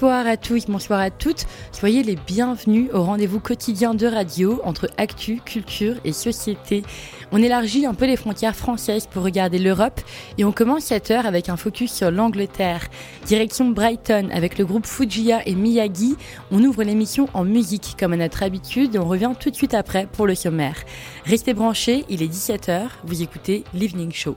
Bonsoir à tous, bonsoir à toutes. Soyez les bienvenus au rendez-vous quotidien de radio entre actu, culture et société. On élargit un peu les frontières françaises pour regarder l'Europe et on commence cette heure avec un focus sur l'Angleterre. Direction Brighton avec le groupe Fujia et Miyagi. On ouvre l'émission en musique comme à notre habitude et on revient tout de suite après pour le sommaire. Restez branchés, il est 17h, vous écoutez l'Evening Show.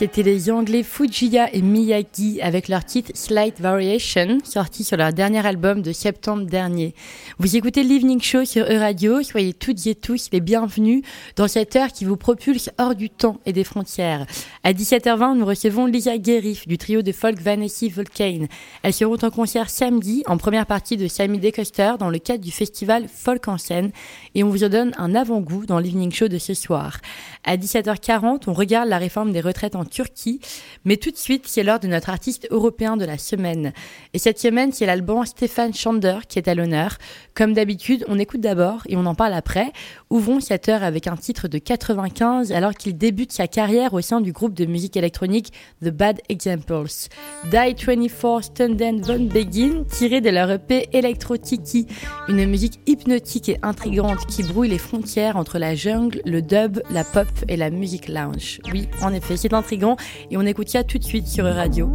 C'était les Anglais Fujia et Miyagi avec leur titre Slight Variation, sorti sur leur dernier album de septembre dernier. Vous écoutez l'Evening Show sur E-Radio, soyez toutes et tous les bienvenus dans cette heure qui vous propulse hors du temps et des frontières. À 17h20, nous recevons Lisa Guérif du trio de folk Vanessa Volcane. Elles seront en concert samedi en première partie de Sammy Decoster dans le cadre du festival Folk en scène et on vous en donne un avant-goût dans l'Evening Show de ce soir. À 17h40, on regarde la réforme des retraites en Turquie. Mais tout de suite, c'est l'heure de notre artiste européen de la semaine. Et cette semaine, c'est l'album Stéphane Schander qui est à l'honneur. Comme d'habitude, on écoute d'abord et on en parle après. Ouvrons cette heure avec un titre de 95 alors qu'il débute sa carrière au sein du groupe de musique électronique The Bad Examples. Die 24 Stunden Von Begin, tiré de leur EP Electro Tiki, une musique hypnotique et intrigante qui brouille les frontières entre la jungle, le dub, la pop et la musique lounge. Oui, en effet, c'est intrigant et on écoute ça tout de suite sur Radio.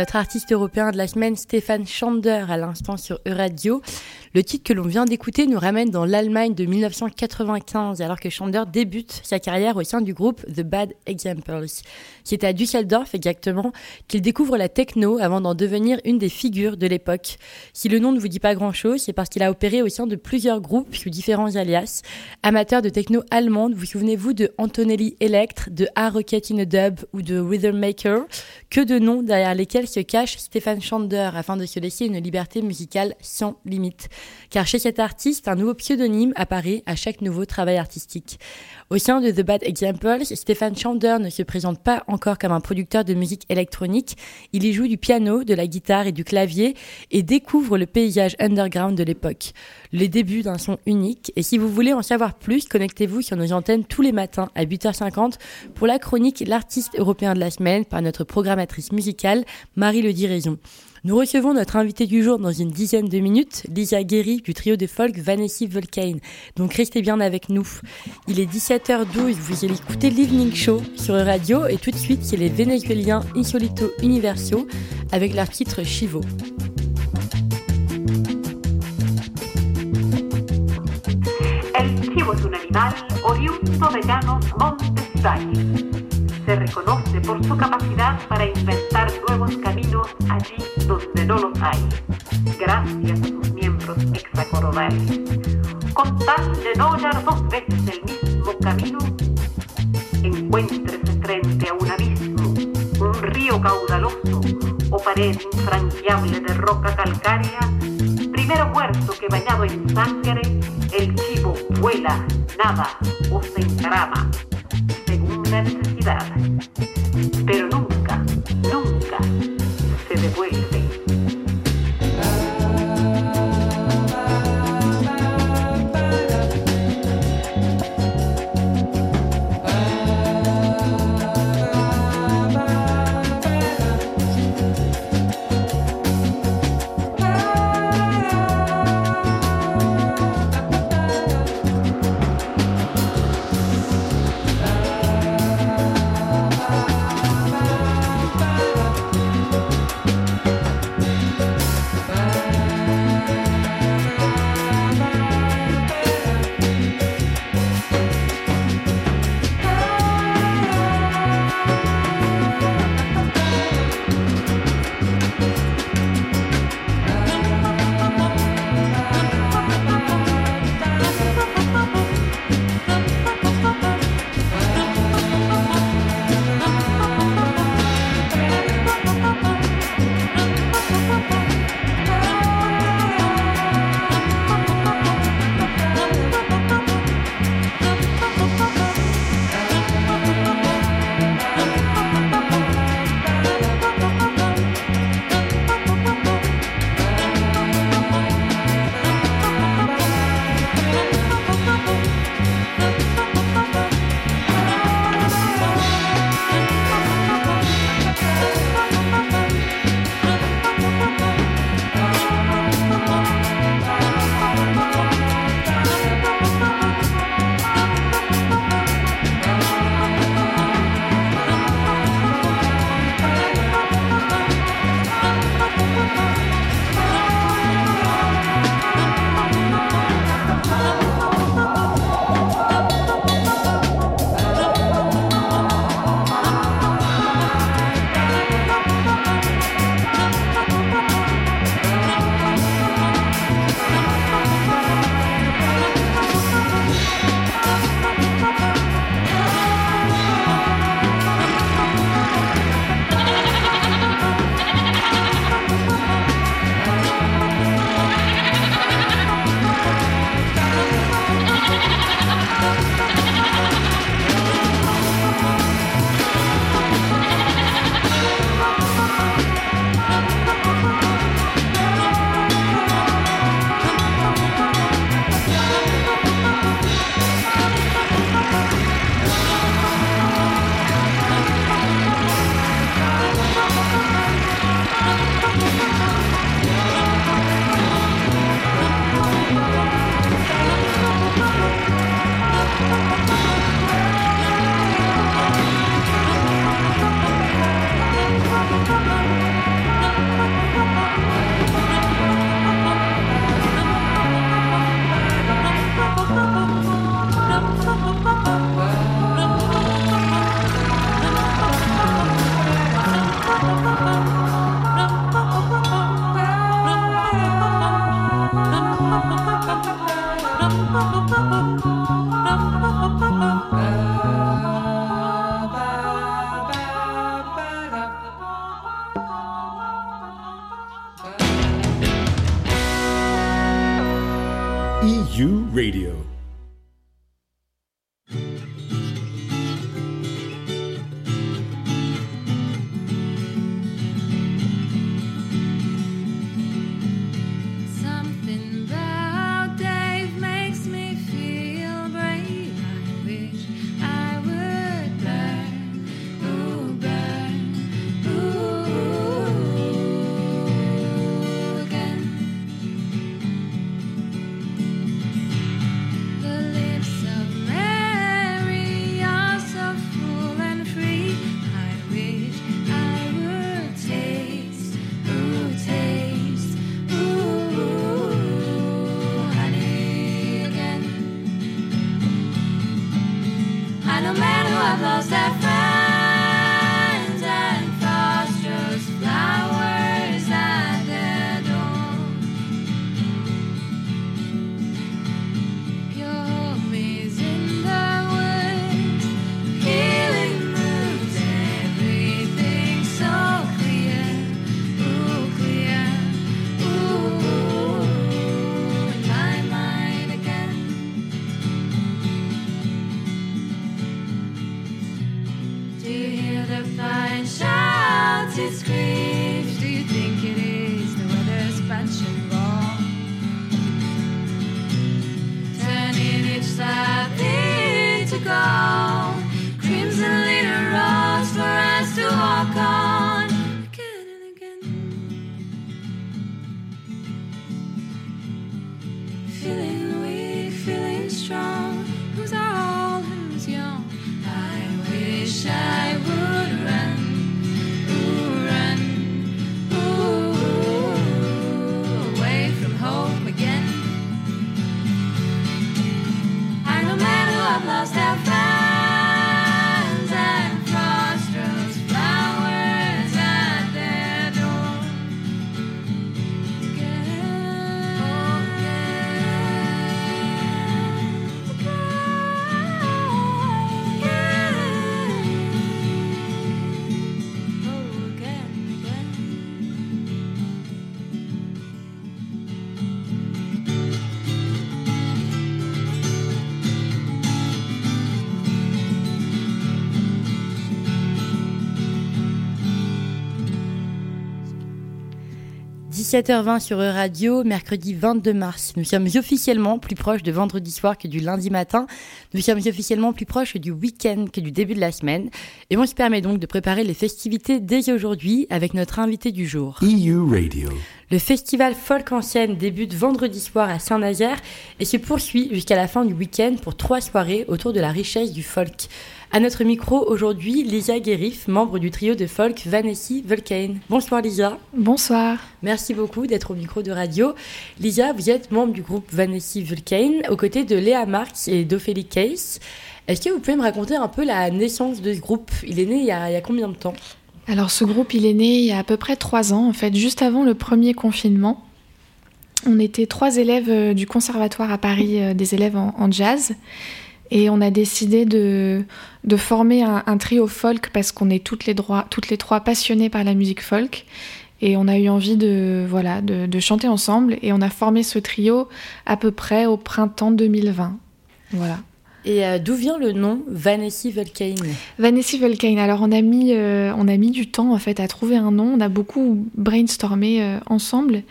Notre artiste européen de la semaine, Stéphane Schander, à l'instant sur Euradio. Le titre que l'on vient d'écouter nous ramène dans l'Allemagne de 1995, alors que Schander débute sa carrière au sein du groupe The Bad Examples. C'est à Düsseldorf exactement qu'il découvre la techno avant d'en devenir une des figures de l'époque. Si le nom ne vous dit pas grand-chose, c'est parce qu'il a opéré au sein de plusieurs groupes sous différents alias. Amateur de techno allemande, vous souvenez-vous de Antonelli Elect, de A Rocket in a Dub ou de Rhythm Maker? Que de noms derrière lesquels se cache Stéphane Schander afin de se laisser une liberté musicale sans limite. Car chez cet artiste, un nouveau pseudonyme apparaît à chaque nouveau travail artistique. Au sein de The Bad Examples, Stéphane Schander ne se présente pas encore comme un producteur de musique électronique. Il y joue du piano, de la guitare et du clavier et découvre le paysage underground de l'époque. Les débuts d'un son unique. Et si vous voulez en savoir plus, connectez-vous sur nos antennes tous les matins à 8h50 pour la chronique L'artiste européen de la semaine par notre programmatrice musicale Marie Le Diraison. Nous recevons notre invité du jour dans une dizaine de minutes, Lisa Guéry du trio de folk Vanessa Volcane. Donc restez bien avec nous. Il est 17h12, vous allez écouter l'Evening Show sur Radio et tout de suite c'est les Vénézuéliens Insolito Universo avec leur titre Chivo. Se reconoce por su capacidad para inventar nuevos caminos allí donde no los hay, gracias a sus miembros hexacoronales. Con tal de no hallar dos veces el mismo camino, encuéntrese frente a un abismo, un río caudaloso o pared infranqueable de roca calcárea, primero muerto que bañado en sangre, el chivo vuela, nada o se encarama según la necesidad, criatividade. 17h20 sur Radio, mercredi 22 mars. Nous sommes officiellement plus proches de vendredi soir que du lundi matin. Nous sommes officiellement plus proches du week-end que du début de la semaine. Et on se permet donc de préparer les festivités dès aujourd'hui avec notre invité du jour. EU Radio. Le festival Folk en scène débute vendredi soir à Saint-Nazaire et se poursuit jusqu'à la fin du week-end pour trois soirées autour de la richesse du folk. À notre micro aujourd'hui, Lisa Guérif, membre du trio de folk Vanessi Vulcane. Bonsoir Lisa. Bonsoir. Merci beaucoup d'être au micro de radio. Lisa, vous êtes membre du groupe Vanessi Vulcane aux côtés de Léa Marx et d'Ophélie Case. Est-ce que vous pouvez me raconter un peu la naissance de ce groupe? Il est né il y, a, il y a combien de temps? Alors ce groupe, il est né il y a à peu près trois ans, en fait, juste avant le premier confinement. On était trois élèves euh, du conservatoire à Paris, euh, des élèves en, en jazz. Et on a décidé de, de former un, un, trio folk parce qu'on est toutes les, droits, toutes les trois passionnées par la musique folk. Et on a eu envie de, voilà, de, de, chanter ensemble. Et on a formé ce trio à peu près au printemps 2020. Voilà. Et euh, d'où vient le nom Vanessi Vulcane Vanessi Vulcane. Alors on a mis euh, on a mis du temps en fait à trouver un nom. On a beaucoup brainstormé euh, ensemble.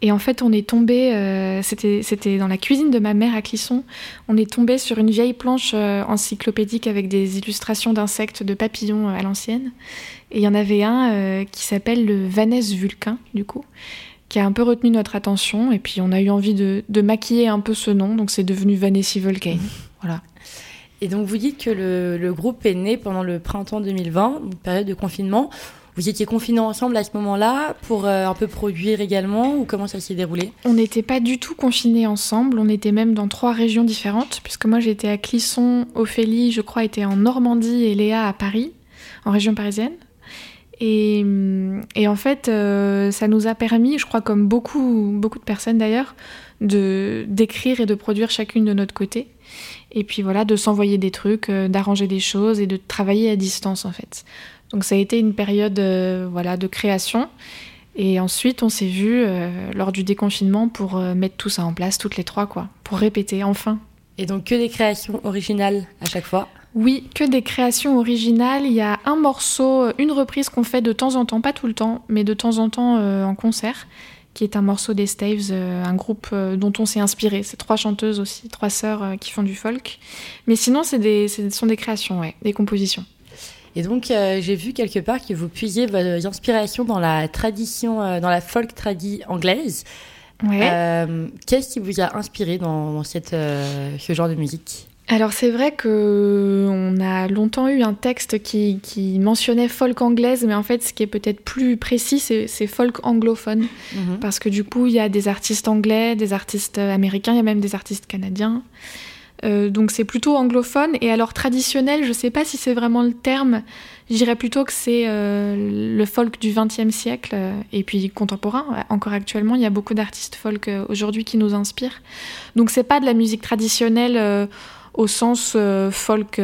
Et en fait, on est tombé, euh, c'était dans la cuisine de ma mère à Clisson, on est tombé sur une vieille planche euh, encyclopédique avec des illustrations d'insectes, de papillons euh, à l'ancienne. Et il y en avait un qui s'appelle le Vanesse Vulcain, du coup, qui a un peu retenu notre attention. Et puis on a eu envie de, maquiller un peu ce nom, donc c'est devenu Vanessi Vulcane. Voilà. Et donc vous dites que le, le, groupe est né pendant le printemps 2020, une période de confinement. Vous étiez confinés ensemble à ce moment-là pour euh, un peu produire également ou comment ça s'est déroulé? On n'était pas du tout confinés ensemble, on était même dans trois régions différentes, puisque moi j'étais à Clisson, Ophélie, je crois, était en Normandie et Léa à Paris, en région parisienne. Et, en fait, ça nous a permis, je crois comme beaucoup, beaucoup de personnes d'ailleurs, de d'écrire et de produire chacune de notre côté. Et puis voilà, de s'envoyer des trucs, d'arranger des choses et de travailler à distance en fait. Donc ça a été une période voilà, de création. Et ensuite, on s'est vu lors du déconfinement pour mettre tout ça en place, toutes les trois, quoi, pour répéter enfin. Et donc que des créations originales à chaque fois? Oui, que des créations originales. Il y a un morceau, une reprise qu'on fait de temps en temps, pas tout le temps, mais de temps en temps euh, en concert, qui est un morceau des Staves, euh, un groupe euh, dont on s'est inspiré. C'est trois chanteuses aussi, trois sœurs qui font du folk. Mais sinon, c'est des, ce sont des créations, ouais, des compositions. Et donc, j'ai vu quelque part que vous puisiez vos inspirations dans la tradition, dans la folk tradie anglaise. Euh, qu'est-ce qui vous a inspiré dans, cette, euh, ce genre de musique? Alors c'est vrai que on a longtemps eu un texte qui, mentionnait folk anglaise, mais en fait ce qui est peut-être plus précis, c'est folk anglophone, mhm. parce que du coup il y a des artistes anglais, des artistes américains, il y a même des artistes canadiens. Euh, donc c'est plutôt anglophone. Et alors traditionnel, je ne sais pas si c'est vraiment le terme. Je dirais plutôt que c'est euh, le folk du XXe siècle euh, et puis contemporain. Encore actuellement, il y a beaucoup d'artistes folk aujourd'hui qui nous inspirent. Donc c'est pas de la musique traditionnelle au sens folk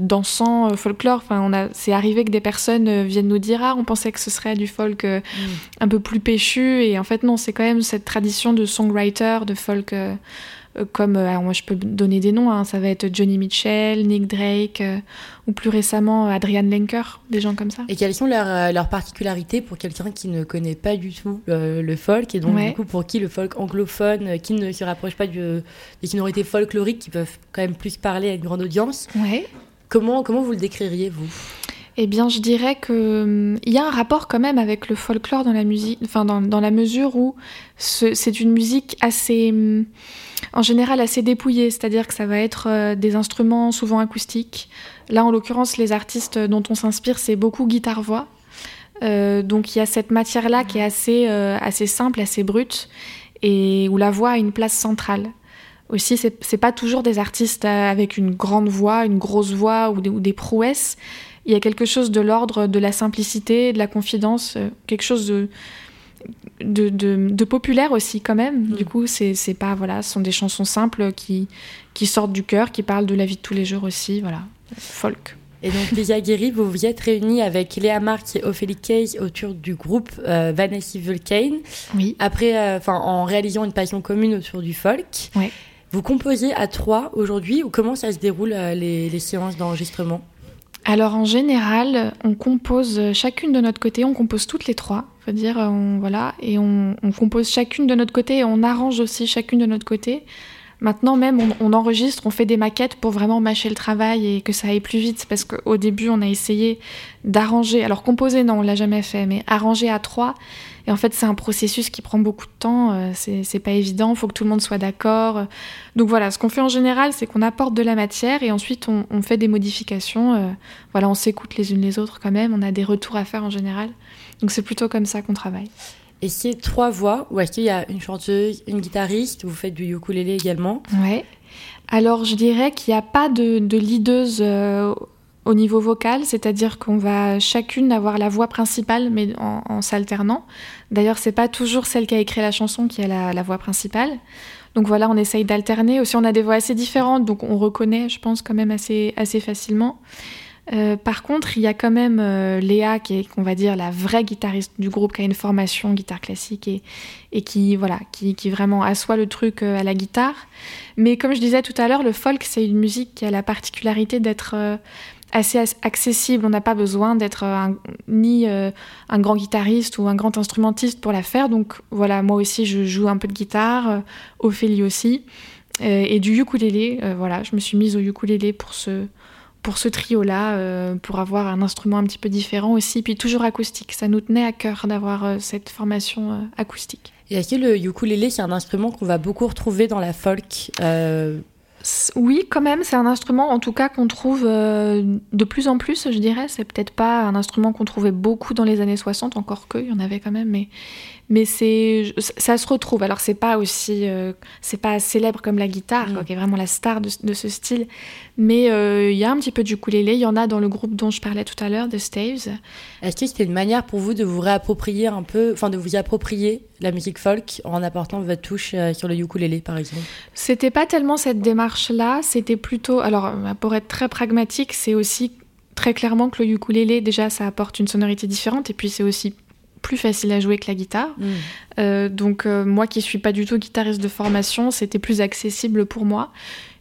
dansant, folklore. Enfin, on a, c'est arrivé que des personnes viennent nous dire ah, on pensait que ce serait du folk mm. un peu plus péchu et en fait non, c'est quand même cette tradition de songwriter, de folk comme, euh, alors moi je peux donner des noms, hein, ça va être Johnny Mitchell, Nick Drake, euh, ou plus récemment Adrian Lenker, des gens comme ça. Et quelles sont leurs, leurs particularités pour quelqu'un qui ne connaît pas du tout le, folk, et donc du coup pour qui le folk anglophone, qui ne se rapproche pas de, des sonorités folkloriques qui peuvent quand même plus parler à une grande audience, ouais. comment, comment vous le décririez vous? Eh bien, je dirais que hum, il y a un rapport quand même avec le folklore dans la musique, enfin dans, dans la mesure où c'est une musique assez hum, en général assez dépouillé, c'est-à-dire que ça va être euh, des instruments souvent acoustiques. Là, en l'occurrence, les artistes dont on s'inspire, c'est beaucoup guitare-voix. Euh, donc il y a cette matière-là qui est assez, euh, assez simple, assez brute, et où la voix a une place centrale. Aussi, c'est pas toujours des artistes avec une grande voix, une grosse voix ou des, prouesses. Il y a quelque chose de l'ordre de la simplicité, de la confidence, quelque chose de, de, populaire aussi quand même. Mm. Du coup, c'est pas voilà, ce sont des chansons simples qui qui sortent du cœur, qui parlent de la vie de tous les jours aussi, voilà, folk. Et donc, Lisa Guéry, vous vous êtes réunie avec Léa Marc et Ophélie Case autour du groupe euh, Vanessa Vulcane. Oui. Après, euh, enfin, en réalisant une passion commune autour du folk. Oui. Vous composez à trois aujourd'hui ou comment ça se déroule euh, les, les séances d'enregistrement? Alors en général, on compose chacune de notre côté, on compose toutes les trois, faut dire, on, voilà, et on, compose chacune de notre côté et on arrange aussi chacune de notre côté. Maintenant même, on, enregistre, on fait des maquettes pour vraiment mâcher le travail et que ça aille plus vite, parce qu'au début, on a essayé d'arranger, alors composer, non, on l'a jamais fait, mais arranger à trois, et en fait, c'est un processus qui prend beaucoup de temps, euh, c'est pas évident, il faut que tout le monde soit d'accord. Donc voilà, ce qu'on fait en général, c'est qu'on apporte de la matière et ensuite on, fait des modifications. Euh, voilà, on s'écoute les unes les autres quand même, on a des retours à faire en général. Donc c'est plutôt comme ça qu'on travaille. Et c'est trois voix ou est-ce qu'il y a une chanteuse, une guitariste Vous faites du ukulélé également? Ouais. Alors je dirais qu'il n'y a pas de, de leaduse euh, au niveau vocal, c'est-à-dire qu'on va chacune avoir la voix principale, mais en, s'alternant. D'ailleurs, c'est pas toujours celle qui a écrit la chanson qui a la, voix principale. Donc voilà, on essaye d'alterner. Aussi, on a des voix assez différentes, donc on reconnaît, je pense, quand même assez, assez facilement. Euh, par contre, il y a quand même euh, Léa, qui est, on va dire, la vraie guitariste du groupe, qui a une formation guitare classique et, et qui, voilà, qui, qui, vraiment assoit le truc euh, à la guitare. Mais comme je disais tout à l'heure, le folk, c'est une musique qui a la particularité d'être assez accessible. On n'a pas besoin d'être ni euh, un grand guitariste ou un grand instrumentiste pour la faire. Donc voilà, moi aussi, je joue un peu de guitare, euh, Ophélie aussi, euh, et du ukulélé. voilà, je me suis mise au ukulélé pour ce, pour ce trio-là, pour avoir un instrument un petit peu différent aussi, puis toujours acoustique. Ça nous tenait à cœur d'avoir cette formation acoustique. Et est-ce que le ukulélé, c'est un instrument qu'on va beaucoup retrouver dans la folk Oui, quand même, c'est un instrument en tout cas qu'on trouve euh, de plus en plus, je dirais. C'est peut-être pas un instrument qu'on trouvait beaucoup dans les années 60, encore que, il y en avait quand même, mais, mais c'est, ça se retrouve. Alors c'est pas aussi, euh, c'est pas célèbre comme la guitare, mm. qui est vraiment la star de, ce style, mais euh, il y a un petit peu du ukulélé. Il y en a dans le groupe dont je parlais tout à l'heure, The Staves. Est-ce que c'était une manière pour vous de vous réapproprier un peu, enfin de vous approprier la musique folk en apportant votre touche euh, sur le ukulélé, par exemple? C'était pas tellement cette démarche-là. C'était plutôt, alors pour être très pragmatique, c'est aussi très clairement que le ukulélé, déjà, ça apporte une sonorité différente, et puis c'est aussi plus facile à jouer que la guitare. Mm. Euh, donc euh, moi qui suis pas du tout guitariste de formation, c'était plus accessible pour moi.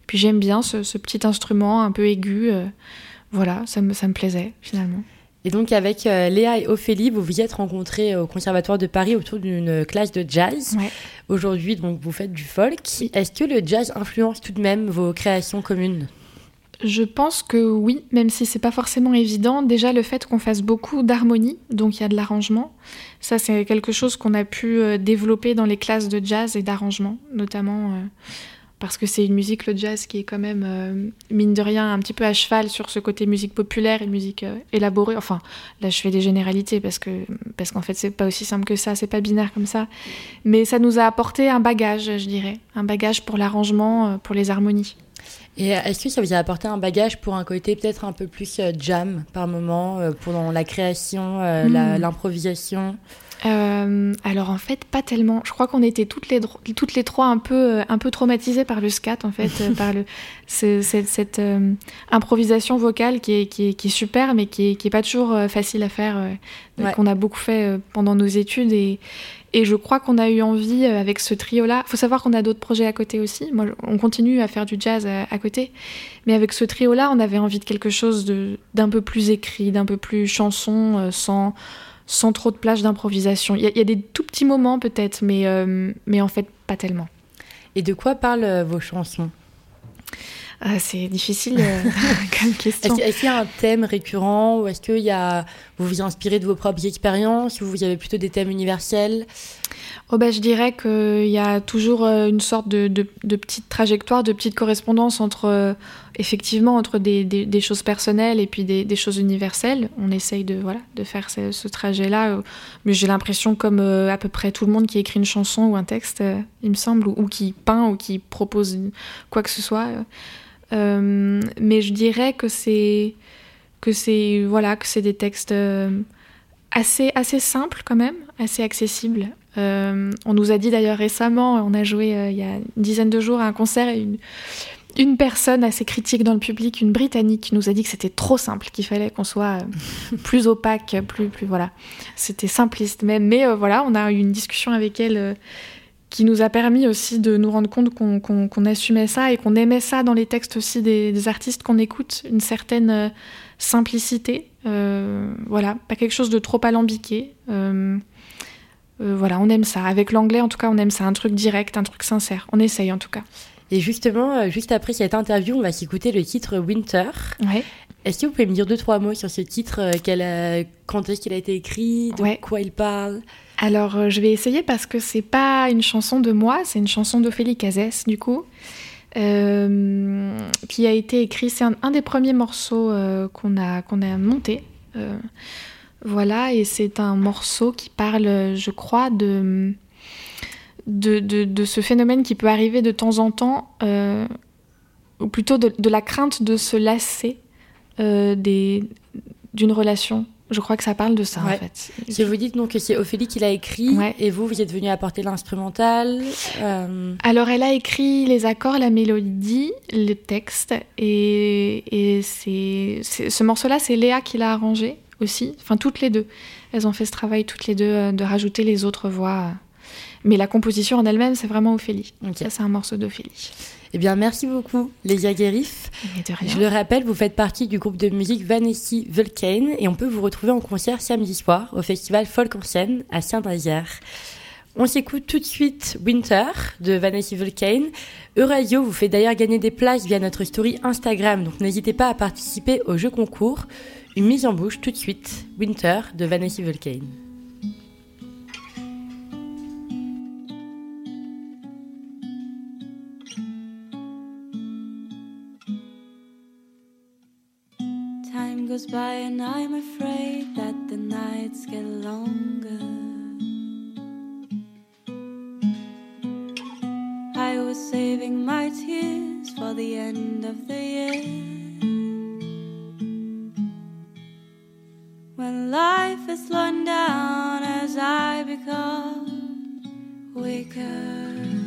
Puis j'aime bien ce, petit instrument un peu aigu. Euh, voilà, ça me, ça me plaisait finalement. Et donc avec Léa et Ophélie, vous vous êtes rencontrés au Conservatoire de Paris autour d'une classe de jazz. Aujourd'hui, donc vous faites du folk. Est-ce que le jazz influence tout de même vos créations communes? Je pense que oui, même si c'est pas forcément évident. Déjà, le fait qu'on fasse beaucoup d'harmonie, donc il y a de l'arrangement, ça c'est quelque chose qu'on a pu euh, développer dans les classes de jazz et d'arrangement, notamment euh, parce que c'est une musique, le jazz, qui est quand même, euh, mine de rien, un petit peu à cheval sur ce côté musique populaire et musique élaborée. Enfin, là je fais des généralités parce que parce qu'en fait c'est pas aussi simple que ça, c'est pas binaire comme ça. Mais ça nous a apporté un bagage, je dirais, un bagage pour l'arrangement, pour les harmonies. Et est-ce que ça vous a apporté un bagage pour un côté peut-être un peu plus euh, jam par moment, euh, pendant la création, euh, hmm. l'improvisation? Alors en fait pas tellement. Je crois qu'on était toutes les toutes les trois un peu un peu traumatisées par le scat en fait, par le cette, improvisation vocale qui est, qui est, qui est super mais qui est, qui est pas toujours facile à faire qu'on a beaucoup fait pendant nos études et et je crois qu'on a eu envie euh, avec ce trio-là. Il faut savoir qu'on a d'autres projets à côté aussi. Moi, on continue à faire du jazz euh, à, côté. Mais avec ce trio-là, on avait envie de quelque chose d'un peu plus écrit, d'un peu plus chanson, euh, sans, sans trop de plage d'improvisation. Il y, a des tout petits moments peut-être, mais, mais en fait pas tellement. Et de quoi parlent vos chansons? Ah, c'est difficile euh, comme question. Est-ce qu'il y a un thème récurrent ou est-ce que y a, vous vous inspirez de vos propres expériences ou vous avez plutôt des thèmes universels? Oh bah, Je dirais qu'il y a toujours euh, une sorte de, de, de, petite trajectoire, de petite correspondance entre, euh, effectivement, entre des, des, des, choses personnelles et puis des, choses universelles. On essaye de, voilà, de faire ce, ce trajet-là. Mais j'ai l'impression, comme à peu près tout le monde qui écrit une chanson ou un texte, il me semble, ou, ou, qui peint ou qui propose quoi que ce soit euh, mais je dirais que c'est que c'est voilà que c'est des textes euh, assez assez simples quand même, assez accessibles. Euh, on nous a dit d'ailleurs récemment, on a joué il y a une dizaine de jours à un concert et une, une personne assez critique dans le public, une Britannique, nous a dit que c'était trop simple, qu'il fallait qu'on soit plus opaque, plus, plus voilà. C'était simpliste même, mais voilà, on a eu une discussion avec elle qui nous a permis aussi de nous rendre compte qu'on assumait ça et qu'on aimait ça dans les textes aussi des, artistes qu'on écoute, une certaine euh, simplicité, euh, voilà, pas quelque chose de trop alambiqué. Euh, voilà, on aime ça. Avec l'anglais, en tout cas, on aime ça, un truc direct, un truc sincère. On essaye en tout cas. Et justement, juste après cette interview, on va s'écouter le titre Winter. Ouais. Est-ce que vous pouvez me dire deux, trois mots sur ce titre Quand est-ce qu'il a été écrit De quoi il parle? Alors, euh, je vais essayer parce que c'est pas une chanson de moi, c'est une chanson d'Ophélie Cazès, du coup, euh, qui a été écrit. C'est un, des premiers morceaux euh, qu'on a, qu'on a monté. voilà, et c'est un morceau qui parle, je crois, de, de, ce phénomène qui peut arriver de temps en temps, ou plutôt de, de, la crainte de se lasser d'une relation je crois que ça parle de ça, en fait. Si vous dites donc que c'est Ophélie qui l'a écrit, et vous, vous êtes venu apporter l'instrumental. Euh, Alors, elle a écrit les accords, la mélodie, le texte, et, et c'est, ce morceau-là, c'est Léa qui l'a arrangé aussi. Enfin, toutes les deux. Elles ont fait ce travail toutes les deux euh, de rajouter les autres voix. Mais la composition en elle-même, c'est vraiment Ophélie. Ça, c'est un morceau d'Ophélie. Eh bien, merci beaucoup, Léa Guérif. Je le rappelle, vous faites partie du groupe de musique Vanessa Vulcane et on peut vous retrouver en concert samedi soir au festival Folk en scène à Saint-Nazaire. On s'écoute tout de suite Winter de Vanessa Vulcane. Euradio vous fait d'ailleurs gagner des places via notre story Instagram, donc n'hésitez pas à participer au jeu concours. Une mise en bouche tout de suite, Winter de Vanessa Vulcane. goes by and I'm afraid that the nights get longer. I was saving my tears for the end of the year. When life is slowing down as I become weaker.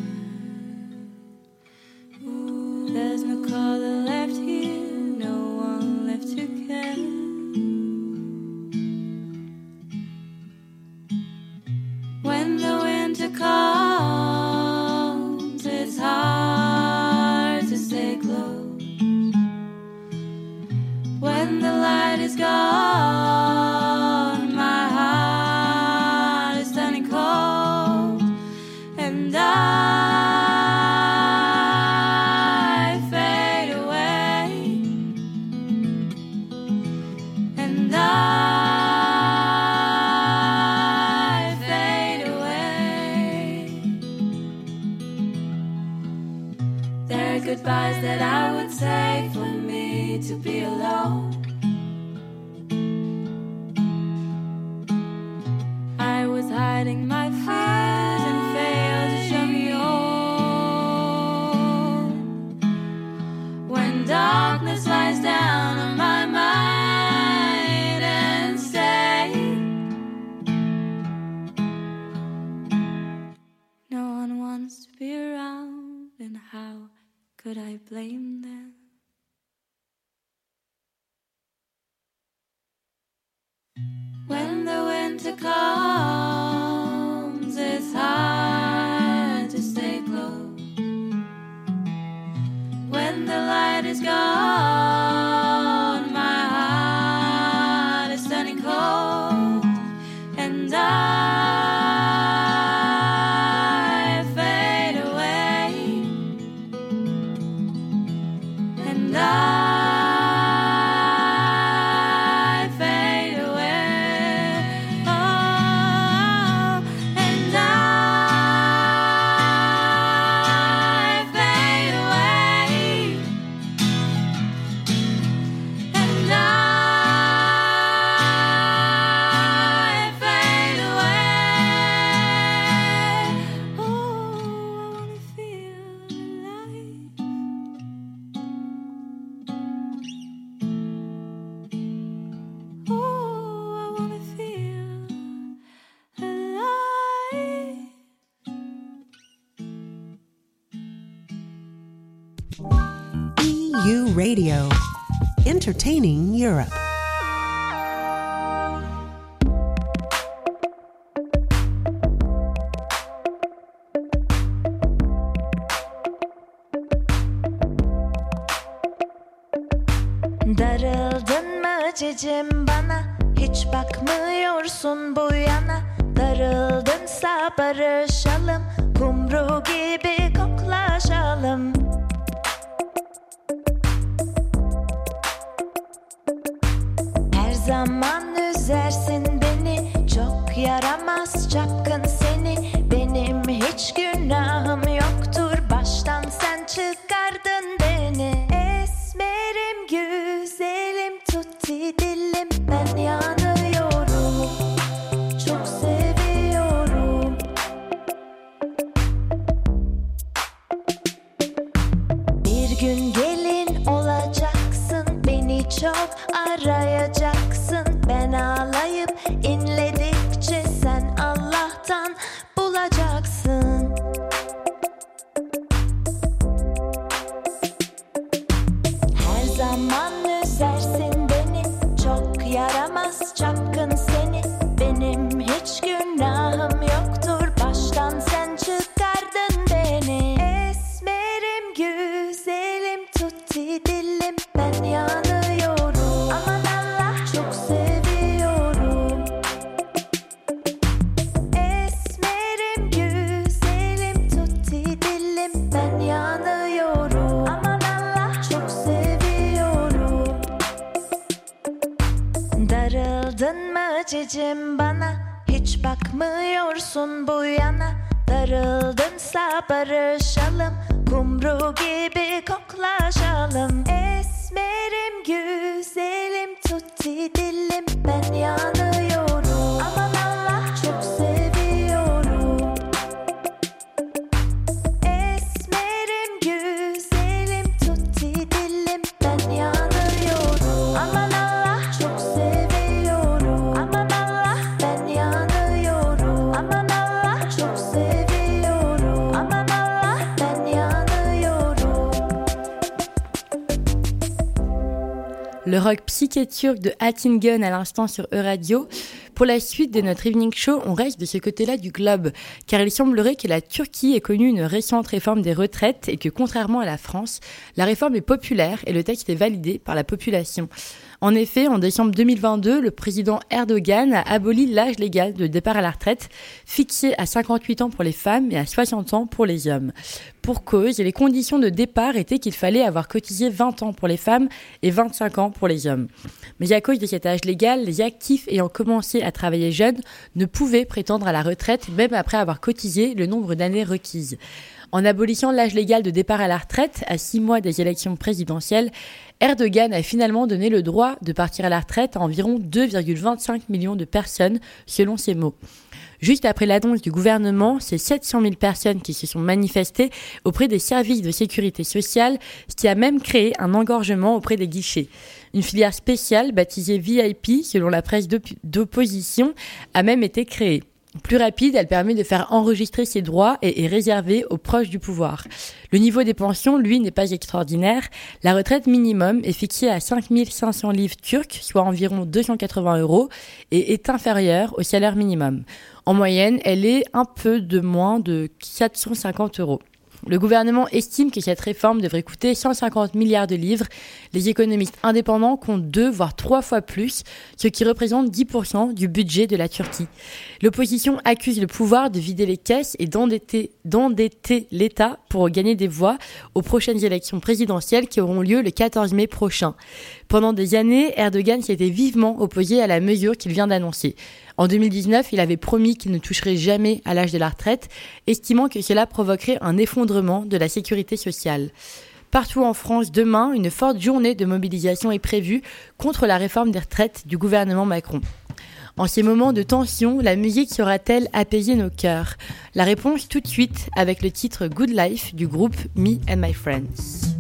Le rock psyché turc de Attingen à l'instant sur E-Radio. Pour la suite de notre evening show, on reste de ce côté-là du globe, car il semblerait que la Turquie ait connu une récente réforme des retraites et que contrairement à la France, la réforme est populaire et le texte est validé par la population. En effet, en décembre 2022, le président Erdogan a aboli l'âge légal de départ à la retraite, fixé à 58 ans pour les femmes et à 60 ans pour les hommes. Pour cause, les conditions de départ étaient qu'il fallait avoir cotisé 20 ans pour les femmes et 25 ans pour les hommes. Mais à cause de cet âge légal, les actifs ayant commencé à travailler jeunes ne pouvaient prétendre à la retraite même après avoir cotisé le nombre d'années requises. En abolissant l'âge légal de départ à la retraite à six mois des élections présidentielles, Erdogan a finalement donné le droit de partir à la retraite à environ 2,25 millions de personnes, selon ses mots. Juste après l'annonce du gouvernement, c'est 700 000 personnes qui se sont manifestées auprès des services de sécurité sociale, ce qui a même créé un engorgement auprès des guichets. Une filière spéciale, baptisée VIP, selon la presse d'opposition, a même été créée. Plus rapide, elle permet de faire enregistrer ses droits et est réservée aux proches du pouvoir. Le niveau des pensions, lui, n'est pas extraordinaire. La retraite minimum est fixée à 5500 livres turcs, soit environ 280 euros, et est inférieure au salaire minimum. En moyenne, elle est un peu de moins de 450 euros. Le gouvernement estime que cette réforme devrait coûter 150 milliards de livres. Les économistes indépendants comptent deux, voire trois fois plus, ce qui représente 10% du budget de la Turquie. L'opposition accuse le pouvoir de vider les caisses et d'endetter, l'État pour gagner des voix aux prochaines élections présidentielles qui auront lieu le 14 mai prochain. Pendant des années, Erdogan s'était vivement opposé à la mesure qu'il vient d'annoncer. En 2019, il avait promis qu'il ne toucherait jamais à l'âge de la retraite, estimant que cela provoquerait un effondrement de la sécurité sociale. Partout en France, demain, une forte journée de mobilisation est prévue contre la réforme des retraites du gouvernement Macron. En ces moments de tension, la musique saura-t-elle apaiser nos cœurs? La réponse tout de suite avec le titre Good Life du groupe Me and My Friends.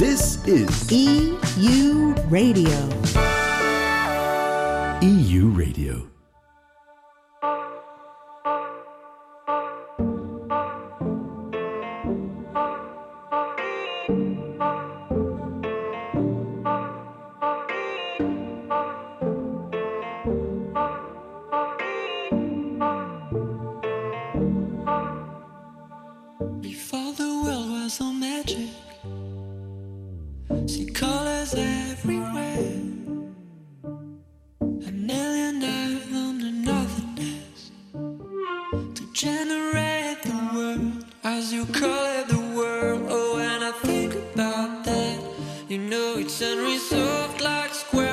This is EU Radio. it's unresolved like square.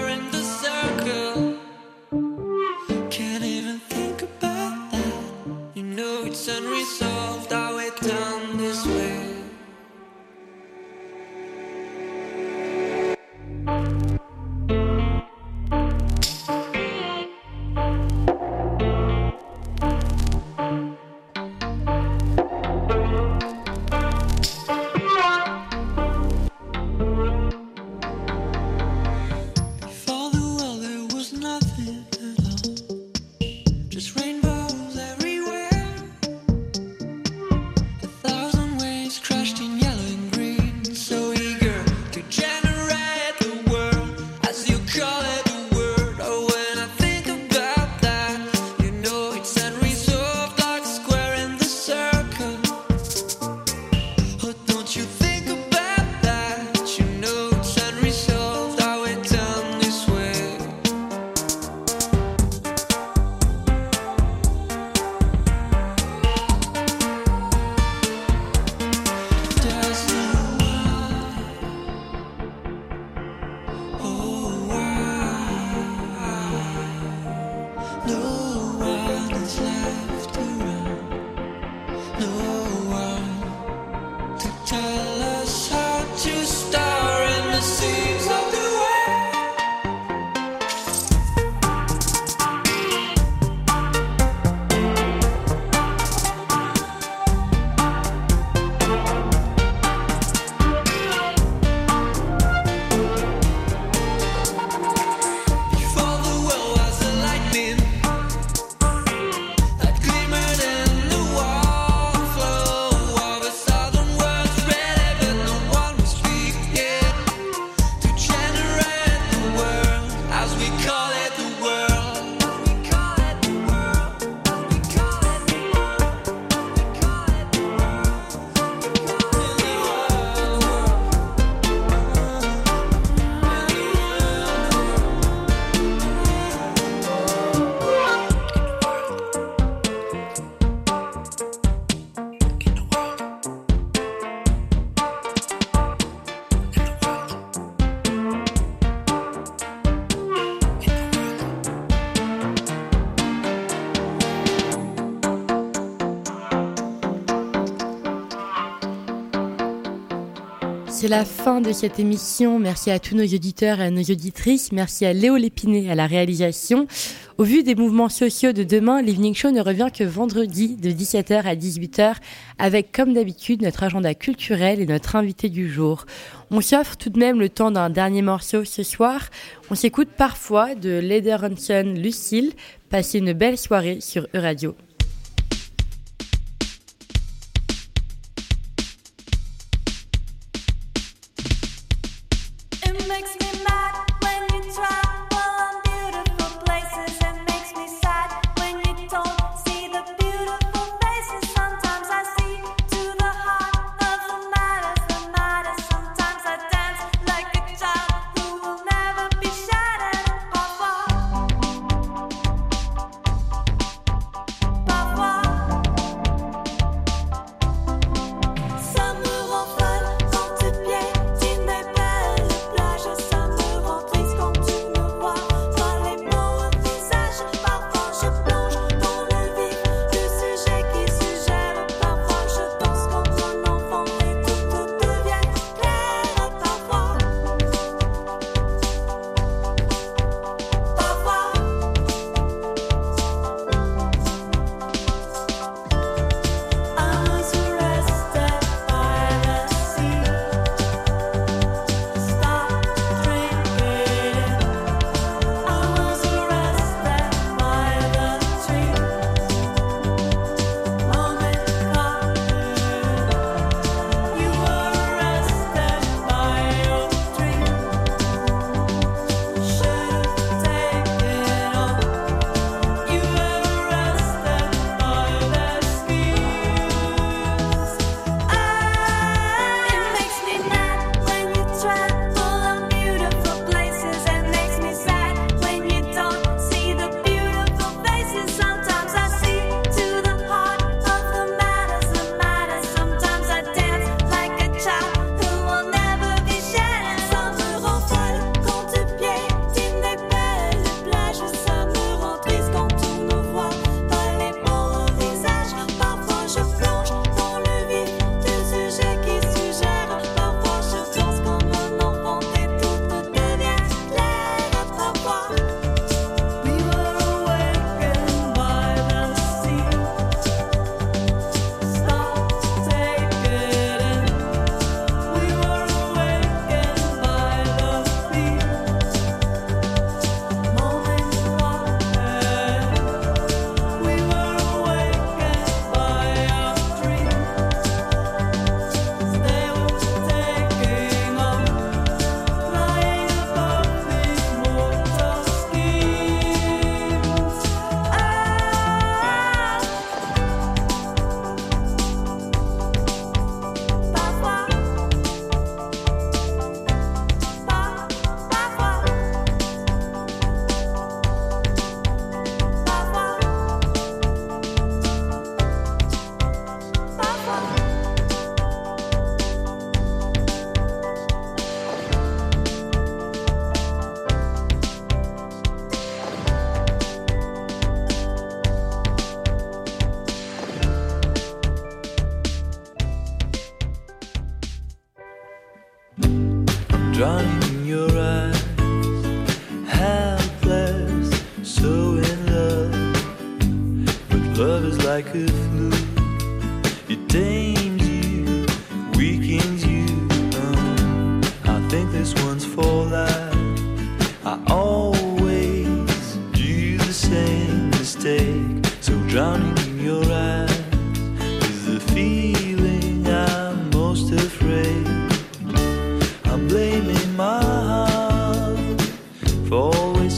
c'est la fin de cette émission. Merci à tous nos auditeurs et à nos auditrices. Merci à Léo Lépiné à la réalisation. Au vu des mouvements sociaux de demain, l'Evening Show ne revient que vendredi de 17h à 18h avec comme d'habitude notre agenda culturel et notre invité du jour. On s'offre tout de même le temps d'un dernier morceau ce soir. On s'écoute parfois de Leder Hanson Lucille. Passez une belle soirée sur Euradio.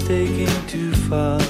Taking too far.